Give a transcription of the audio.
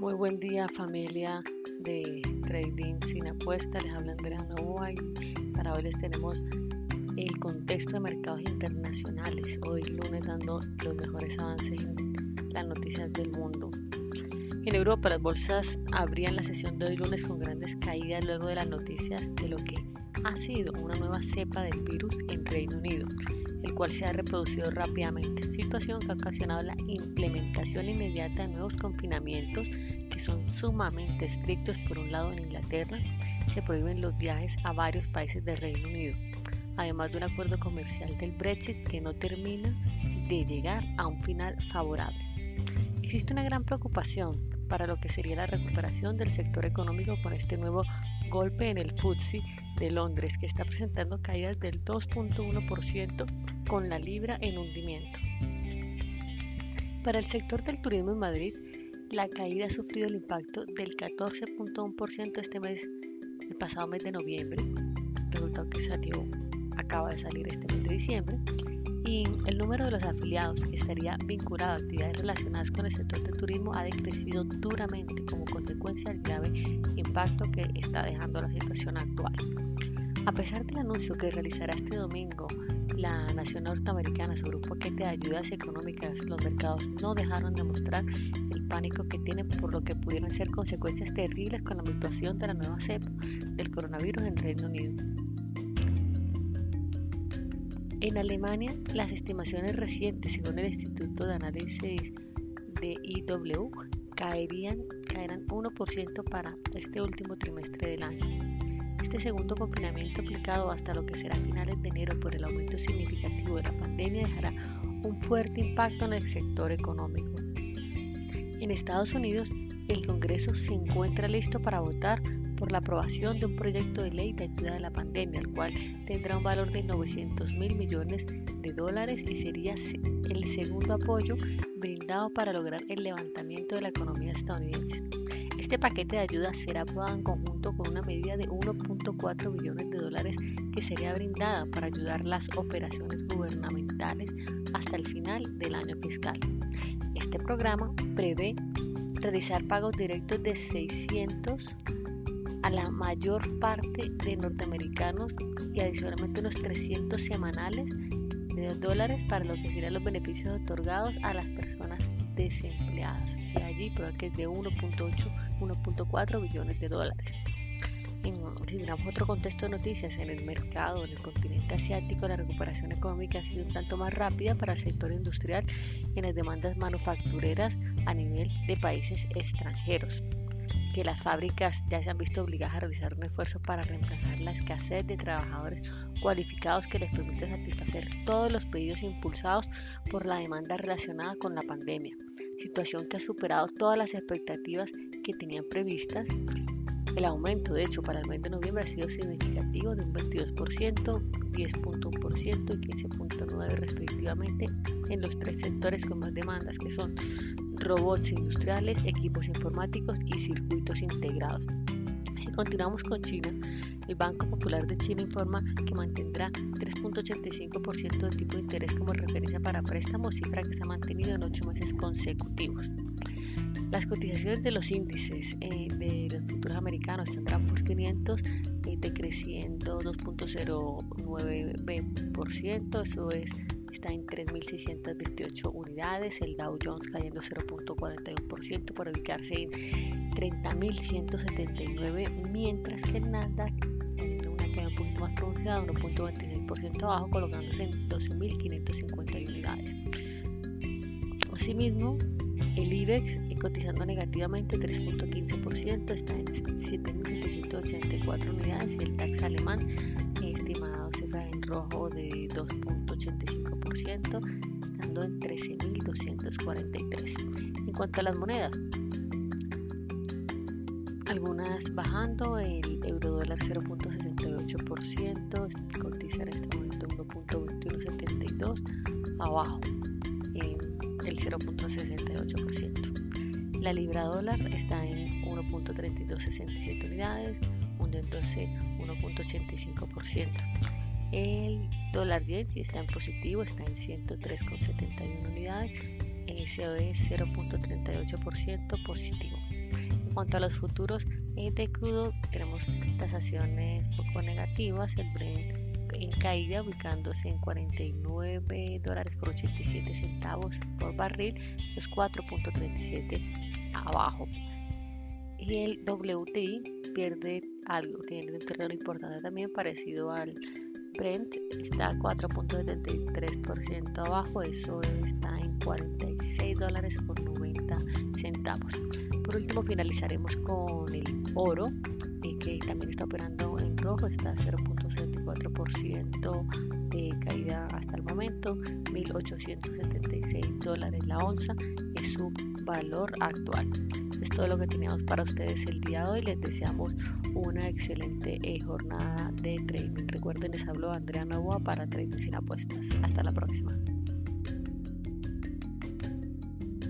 Muy buen día familia de Trading sin apuesta, les habla Andrea Novoa y para hoy les tenemos el contexto de mercados internacionales, hoy lunes dando los mejores avances en las noticias del mundo. En Europa las bolsas abrían la sesión de hoy lunes con grandes caídas luego de las noticias de lo que ha sido una nueva cepa del virus en Reino Unido el cual se ha reproducido rápidamente, situación que ha ocasionado la implementación inmediata de nuevos confinamientos que son sumamente estrictos. Por un lado, en Inglaterra se prohíben los viajes a varios países del Reino Unido, además de un acuerdo comercial del Brexit que no termina de llegar a un final favorable. Existe una gran preocupación para lo que sería la recuperación del sector económico con este nuevo golpe en el FTSE de Londres, que está presentando caídas del 2.1% con la libra en hundimiento. Para el sector del turismo en Madrid, la caída ha sufrido el impacto del 14.1% este mes, el pasado mes de noviembre, resultado que salió, acaba de salir este mes de diciembre, el número de los afiliados que estaría vinculado a actividades relacionadas con el sector del turismo ha decrecido duramente como consecuencia del grave impacto que está dejando la situación actual. A pesar del anuncio que realizará este domingo la nación norteamericana sobre un paquete de ayudas económicas, los mercados no dejaron de mostrar el pánico que tienen por lo que pudieran ser consecuencias terribles con la mutación de la nueva cepa del coronavirus en Reino Unido. En Alemania, las estimaciones recientes, según el Instituto de Análisis de IW, caerían, caerán 1% para este último trimestre del año. Este segundo confinamiento aplicado hasta lo que será finales de enero por el aumento significativo de la pandemia dejará un fuerte impacto en el sector económico. En Estados Unidos, el Congreso se encuentra listo para votar por la aprobación de un proyecto de ley de ayuda a la pandemia, el cual tendrá un valor de 900 mil millones de dólares y sería el segundo apoyo brindado para lograr el levantamiento de la economía estadounidense. Este paquete de ayuda será aprobado en conjunto con una medida de 1.4 billones de dólares que sería brindada para ayudar las operaciones gubernamentales hasta el final del año fiscal. Este programa prevé realizar pagos directos de 600 a la mayor parte de norteamericanos y adicionalmente unos 300 semanales de dólares para lo que serían los beneficios otorgados a las personas desempleadas. Y allí creo que es de 1.8, 1.4 billones de dólares. En, si miramos otro contexto de noticias, en el mercado, en el continente asiático, la recuperación económica ha sido un tanto más rápida para el sector industrial en las demandas manufactureras a nivel de países extranjeros que las fábricas ya se han visto obligadas a realizar un esfuerzo para reemplazar la escasez de trabajadores cualificados que les permite satisfacer todos los pedidos impulsados por la demanda relacionada con la pandemia, situación que ha superado todas las expectativas que tenían previstas. El aumento, de hecho, para el mes de noviembre ha sido significativo de un 22%, 10.1% y 15.9% respectivamente en los tres sectores con más demandas, que son robots industriales, equipos informáticos y circuitos integrados. Si continuamos con China, el Banco Popular de China informa que mantendrá 3.85% de tipo de interés como referencia para préstamos, cifra que se ha mantenido en ocho meses consecutivos. Las cotizaciones de los índices eh, de los futuros americanos tendrán por 500 eh, decreciendo 2.09%, eso es está en 3.628 unidades, el Dow Jones cayendo 0.41% por ubicarse en 30.179, mientras que el Nasdaq tiene una caída un poquito más pronunciada, 1.26% abajo, colocándose en 12.551 unidades. Asimismo, el IBEX cotizando negativamente 3.15%, está en 7.784 unidades y el DAX alemán estimado cifra en rojo de 2.85%, estando en 13.243. En cuanto a las monedas, algunas bajando, el euro dólar 0.68%, cotiza en este momento 1.2172, abajo el 0.68%. La libra dólar está en 1.3267 unidades, hundiéndose 1.85%. El dólar yen si está en positivo, está en 103,71 unidades. SOE 0.38% positivo. cuanto a los futuros de crudo, tenemos tasaciones poco negativas. El Brent en caída, ubicándose en 49 dólares por 87 centavos por barril, los 4.37 abajo. Y el WTI pierde algo, tiene un terreno importante también parecido al Brent, está 4.73% abajo, eso está en 46 dólares por 90 centavos. Por último finalizaremos con el oro, eh, que también está operando en rojo, está 0.74% de caída hasta el momento, 1.876 dólares la onza es su valor actual. Es todo lo que teníamos para ustedes el día de hoy. Les deseamos una excelente eh, jornada de trading. Recuerden, les habló Andrea Novoa para Trading sin apuestas. Hasta la próxima.